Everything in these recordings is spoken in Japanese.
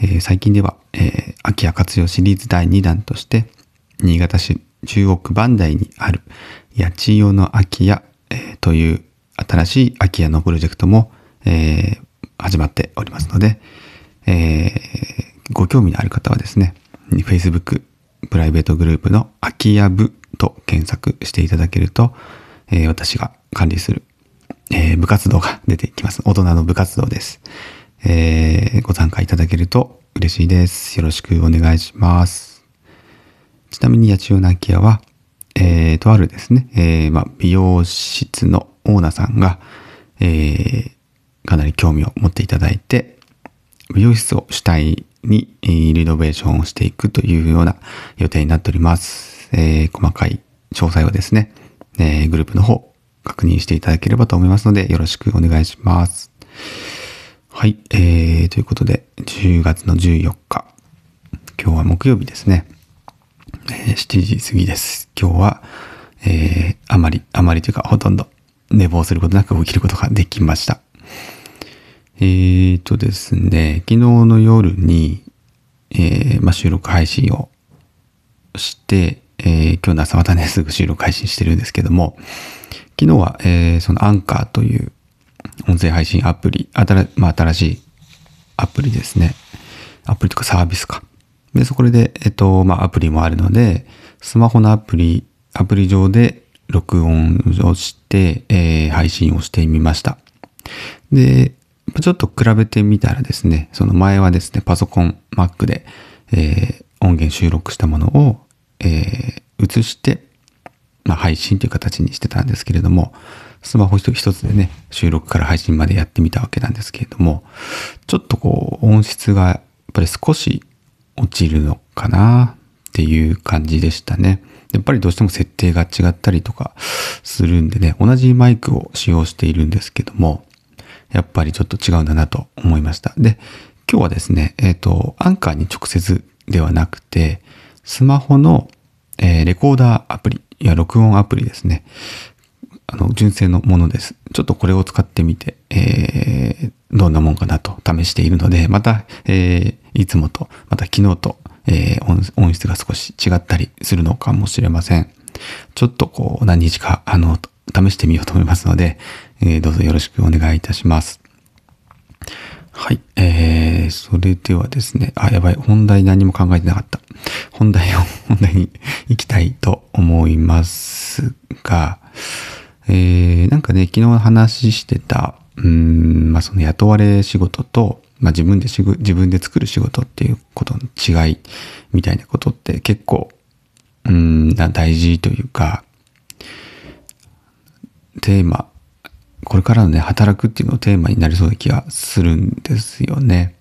えー最近では、えー空き家活用シリーズ第2弾として、新潟市中央区磐梯にある八千代の空き家、えーという新しい空き家のプロジェクトも、え始まっておりますので、えご興味のある方はですね、Facebook プライベートグループの空き家部と検索していただけると、え私が管理する、え部活動が出てきます。大人の部活動です。えーご参加いただけると嬉しいです。よろしくお願いします。ちなみに八千代の空き家は、えーとあるですね、えーまあ、美容室のオーナーさんが、えーかなり興味を持っていただいて、美容室を主体に、リノベーションをしていくというような予定になっております。えー細かい詳細をですね、えーグループの方確認していただければと思いますので、よろしくお願いします。はい、えー、ということで、10月の14日、今日は木曜日ですね。えー7時過ぎです。今日は、えーあまり、あまりというか、ほとんど寝坊することなく起きることができました。えーとですね、昨日の夜に、えーまあ、収録配信をして、えー今日の朝またね、すぐ収録配信してるんですけども、昨日は、えーそのアンカーという音声配信アプリ、新,、まあ、新しいアプリですね。アプリとかサービスか。で、そこで、えっと、まあ、アプリもあるので、スマホのアプリ、アプリ上で録音をして、えー配信をしてみました。で、ちょっと比べてみたらですね、その前はですね、パソコン、Mac で、えー音源収録したものを、えー移して、まあ、配信という形にしてたんですけれども、スマホ一つでね、収録から配信までやってみたわけなんですけれども、ちょっとこう、音質がやっぱり少し落ちるのかなっていう感じでしたね。やっぱりどうしても設定が違ったりとかするんでね、同じマイクを使用しているんですけども、やっぱりちょっと違うんだなと思いました。で、今日はですね、えっ、と、アンカーに直接ではなくて、スマホの、えーレコーダーアプリ、いや、録音アプリですね。あの、純正のものです。ちょっとこれを使ってみて、えーどんなもんかなと試しているので、また、えーいつもと、また昨日と、えー音質が少し違ったりするのかもしれません。ちょっとこう、何日か、あの、試してみようと思いますので、えーどうぞよろしくお願いいたします。はい。えー、それではですね、あ、やばい。本題何も考えてなかった。本題を、本題に行きたいと思いますが、えー、なんかね、昨日話してた、うん、まあその雇われ仕事と、まあ自分でしぐ、自分で作る仕事っていうことの違いみたいなことって結構、うん、大事というか、テーマ、これからのね、働くっていうのをテーマになりそうな気がするんですよね。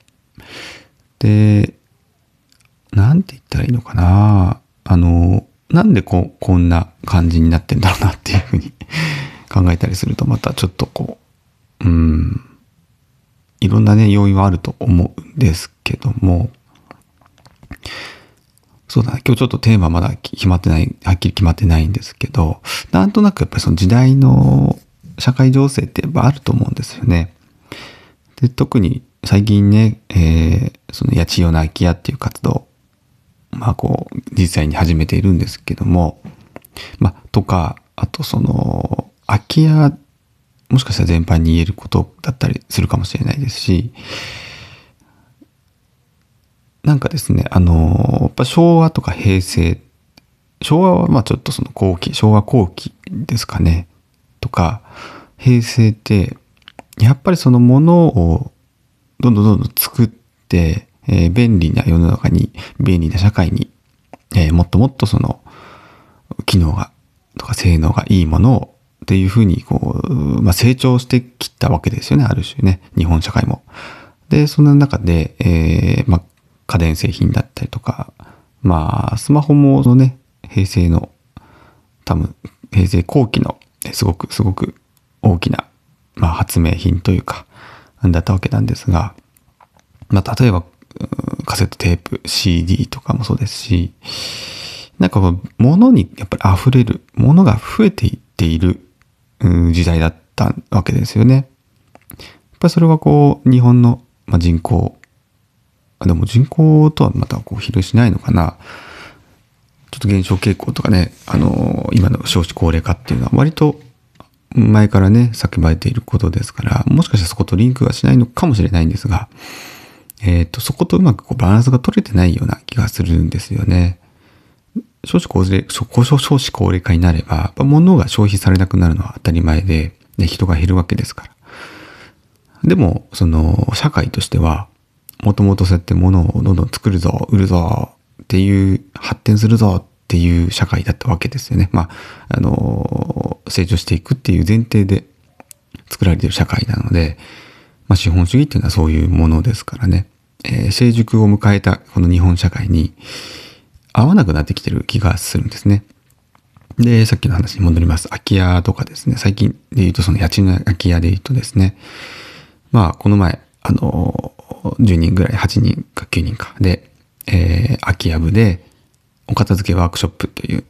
で、なんて言ったらいいのかなあの、なんでこう、こんな感じになってんだろうなっていうふうに 考えたりすると、またちょっとこう、うん、いろんなね、要因はあると思うんですけども、そうだな、今日ちょっとテーマまだ決まってない、はっきり決まってないんですけど、なんとなくやっぱりその時代の社会情勢ってやっぱあると思うんですよね。で、特に最近ね、えーその八千代の空き家っていう活動、まあこう、実際に始めているんですけども、まあ、とか、あとその、空き家、もしかしたら全般に言えることだったりするかもしれないですし、なんかですね、あの、やっぱ昭和とか平成、昭和はまあちょっとその後期、昭和後期ですかね、とか、平成って、やっぱりそのものをどんどんどんどん作って、えー便利な世の中に、便利な社会に、えーもっともっとその、機能が、とか性能がいいものを、っていうふうに、こう、まあ、成長してきたわけですよね、ある種ね、日本社会も。で、そんな中で、えーまあ、家電製品だったりとか、まあ、スマホもそのね、平成の、多分、平成後期の、すごく、すごく大きな、まあ、発明品というか、だったわけなんですが、まあ、例えば、カセットテープ、CD とかもそうですし、なんかこう、物にやっぱり溢れる、物が増えていっている時代だったわけですよね。やっぱりそれはこう、日本の人口、でも人口とはまたこう比例しないのかな。ちょっと減少傾向とかね、あの、今の少子高齢化っていうのは割と前からね、叫ばれていることですから、もしかしたらそことリンクはしないのかもしれないんですが、えっ、ー、と、そことうまくこうバランスが取れてないような気がするんですよね。少子高齢、少子高齢化になれば、物が消費されなくなるのは当たり前で、で人が減るわけですから。でも、その、社会としては、もともとそうやって物をどんどん作るぞ、売るぞっていう、発展するぞっていう社会だったわけですよね。まあ、あの、成長していくっていう前提で作られてる社会なので、まあ、資本主義っていうのはそういうものですからね。えー、成熟を迎えたこの日本社会に合わなくなってきてる気がするんですね。で、さっきの話に戻ります。空き家とかですね。最近で言うとその家賃の空き家で言うとですね。まあ、この前、あの、10人ぐらい、8人か9人かで、えー、空き家部で、お片付けワークショップという、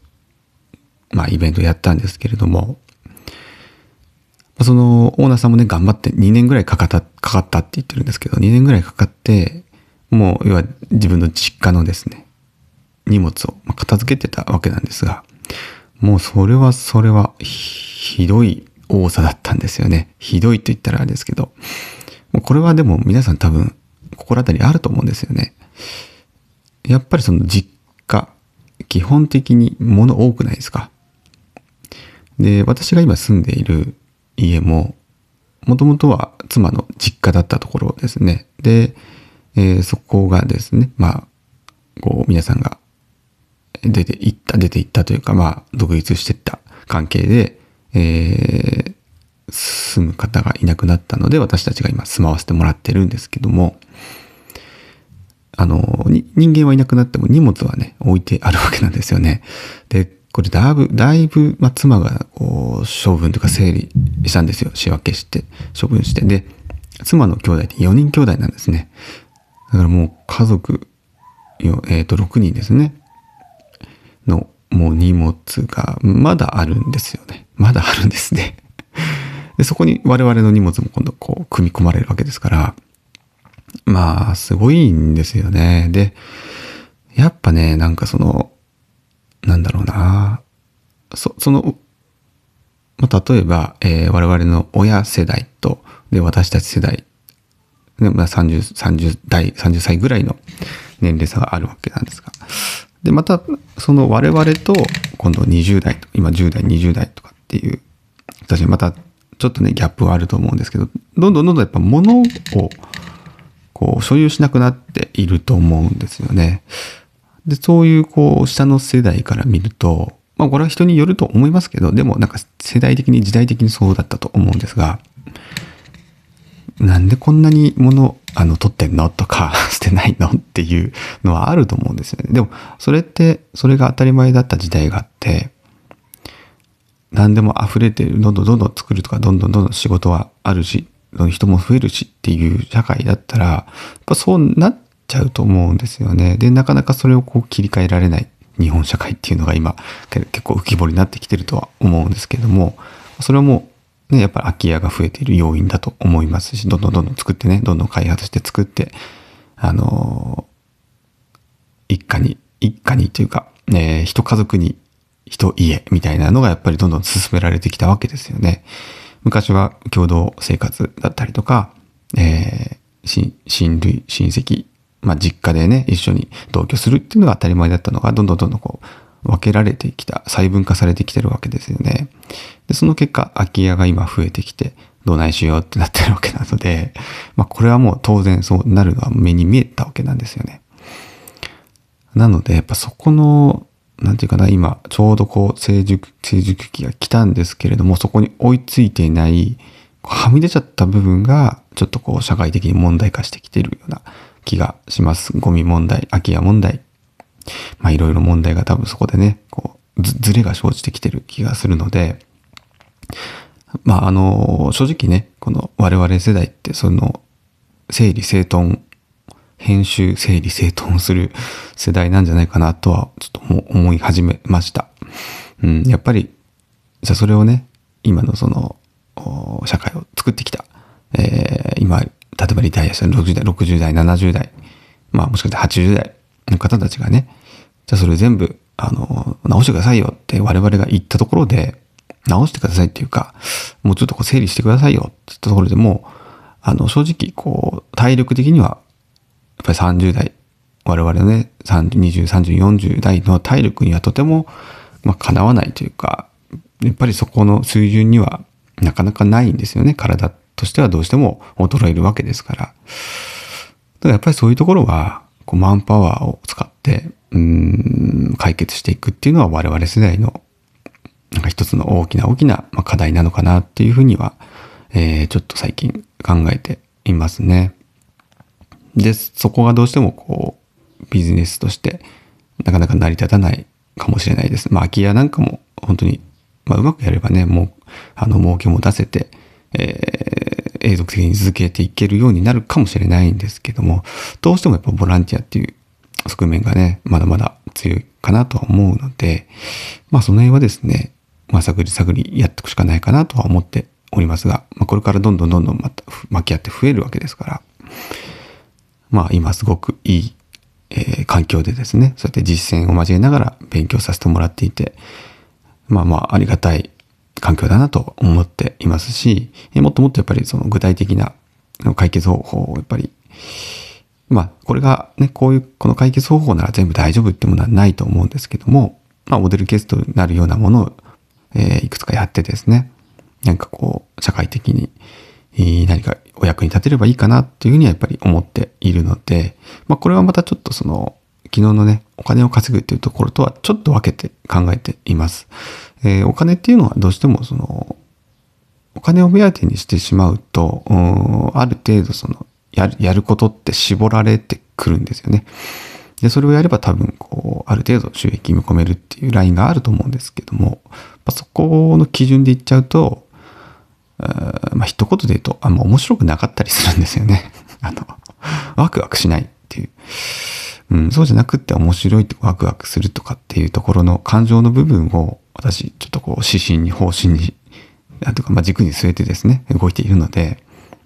まあ、イベントをやったんですけれども、そのオーナーさんもね、頑張って2年ぐらいかかった、かかったって言ってるんですけど、2年ぐらいかかって、もう、要は自分の実家のですね、荷物を片付けてたわけなんですが、もうそれはそれはひどい多さだったんですよね。ひどいと言ったらあれですけど、もうこれはでも皆さん多分心当たりあると思うんですよね。やっぱりその実家、基本的に物多くないですか？で、私が今住んでいる家も、もともとは妻の実家だったところですね。で、えー、そこがですね、まあ、こう皆さんが出て行った、出て行ったというか、まあ、独立してった関係で、えー、住む方がいなくなったので、私たちが今住まわせてもらってるんですけども、あの、人間はいなくなっても荷物はね、置いてあるわけなんですよね。で、これだいぶ、だいぶ、まあ、妻がこう処分というか整理したんですよ。仕分けして、処分して。で、妻の兄弟って4人兄弟なんですね。だからもう家族、えっ、ー、と、6人ですね。の、もう荷物がまだあるんですよね。まだあるんですね。で、そこに我々の荷物も今度こう組み込まれるわけですから、まあ、すごいんですよね。で、やっぱね、なんかその、なんだろうな、そその、まあ、例えば、えー、我々の親世代と、で、私たち世代、でまあ、30、30代、30歳ぐらいの年齢差があるわけなんですが。で、また、その我々と、今度20代、今10代、20代とかっていう、私またちょっとね、ギャップはあると思うんですけど、どんどんどんどんやっぱ物を、こう、所有しなくなっていると思うんですよね。で、そういう、こう、下の世代から見ると、まあ、これは人によると思いますけど、でもなんか世代的に時代的にそうだったと思うんですが、なんでこんなに物、あの、取ってんの？とか、捨てないの？っていうのはあると思うんですよね。でも、それって、それが当たり前だった時代があって、何でも溢れてる、どんどんどんどん作るとか、どんどんどんどん仕事はあるし、人も増えるしっていう社会だったら、やっぱそうなっちゃうと思うんですよね。で、なかなかそれをこう切り替えられない日本社会っていうのが今結構浮き彫りになってきてるとは思うんですけども、それはもうね、やっぱり空き家が増えている要因だと思いますし、どんどんどんどん作ってね、どんどん開発して作って、あの一家に、一家にというか、ね、一家族に人家みたいなのがやっぱりどんどん進められてきたわけですよね。昔は共同生活だったりとか、えー、親類、親戚、まあ実家でね、一緒に同居するっていうのが当たり前だったのが、どんどんどんどんこう、分けられてきた、細分化されてきてるわけですよね。で、その結果、空き家が今増えてきて、どないしようってなってるわけなので、まあこれはもう当然そうなるのは目に見えたわけなんですよね。なので、やっぱそこのなんていうかな、今、ちょうどこう、成熟、成熟期が来たんですけれども、そこに追いついていない、はみ出ちゃった部分が、ちょっとこう、社会的に問題化してきてるような気がします。ゴミ問題、空き家問題。まあいろいろ問題が多分そこでね、こう、ずずれが生じてきてる気がするので、まああの、正直ね、この我々世代ってその、整理整頓、編集整理整頓する世代なんじゃないかなとはちょっと思い始めました。うん、やっぱり、じゃあそれをね、今のその、社会を作ってきた、えー今、例えばリタイアした60代、60代、70代、まあもしかしたら80代の方たちがね、じゃあそれ全部、あの、直してくださいよって我々が言ったところで、直してくださいっていうか、もうちょっとこう整理してくださいよって言ったところでも、あの、正直、こう、体力的には、やっぱり30代、我々のね、20、30、40代の体力にはとても、まあ、かなわないというか、やっぱりそこの水準にはなかなかないんですよね。体ってとしてはどうしても衰えるわけですから。だやっぱりそういうところは、こう、マンパワーを使って、うん、解決していくっていうのは我々世代の、なんか一つの大きな大きな課題なのかなっていうふうには、えーちょっと最近考えていますね。で、そこがどうしてもこう、ビジネスとしてなかなか成り立たないかもしれないです。まあ、空き家なんかも本当に、まあ、うまくやればね、もう、あの、儲けも出せて、えー永続的に続けていけるようになるかもしれないんですけども、どうしてもやっぱボランティアっていう側面がね、まだまだ強いかなとは思うので、まあその辺はですね、まあ探り探りやっていくしかないかなとは思っておりますが、まあこれからどんどんどんどんまた巻き合って増えるわけですから、まあ今すごくいい、えー環境でですね、そうやって実践を交えながら勉強させてもらっていて、まあまあありがたい環境だなと思っていますし、もっともっとやっぱりその具体的な解決方法をやっぱり、まあこれがね、こういう、この解決方法なら全部大丈夫ってものはないと思うんですけども、まあモデルケースとなるようなものを、えーいくつかやってですね、なんかこう、社会的に、何かお役に立てればいいかなっていうふうにはやっぱり思っているので、まあこれはまたちょっとその、昨日のね、お金を稼ぐっていうところとはちょっと分けて考えています。えーお金っていうのはどうしてもその、お金を目当てにしてしまうと、うある程度その、やる、やることって絞られてくるんですよね。で、それをやれば多分、こう、ある程度収益見込めるっていうラインがあると思うんですけども、まあそこの基準で言っちゃうと、あーまあ、一言で言うと、あんま面白くなかったりするんですよね。あの、ワクワクしないっていう。うん、そうじゃなくって面白いってワクワクするとかっていうところの感情の部分を私、ちょっとこう、指針に方針に、なんとか、まあ、軸に据えてですね、動いているので、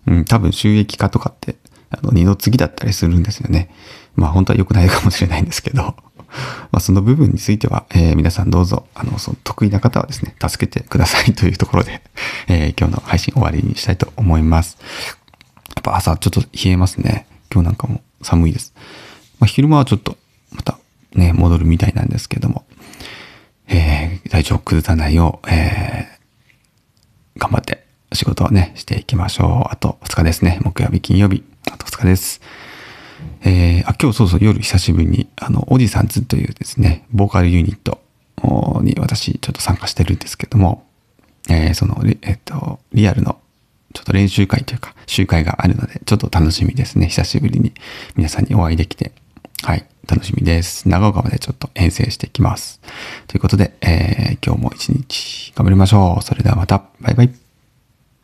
うん、多分収益化とかって、あの、二の次だったりするんですよね。まあ、本当は良くないかもしれないんですけど、まあ、その部分については、えー皆さんどうぞ、あの、その得意な方はですね、助けてくださいというところで、えー今日の配信終わりにしたいと思います。やっぱ朝ちょっと冷えますね。今日なんかも寒いです。まあ、昼間はちょっとまたね、戻るみたいなんですけども、えー体調を崩さないよう、えー頑張って仕事をね、していきましょう。あと2日ですね。木曜日、金曜日、あと2日です。えーあ、今日そうそう夜久しぶりに、あの、おじさんズというですね、ボーカルユニットに私ちょっと参加してるんですけども、えーその、えっと、リアルのちょっと練習会というか、集会があるので、ちょっと楽しみですね。久しぶりに皆さんにお会いできて、はい、楽しみです。長岡までちょっと遠征していきます。ということで、えー今日も一日頑張りましょう。それではまた、バイバイ。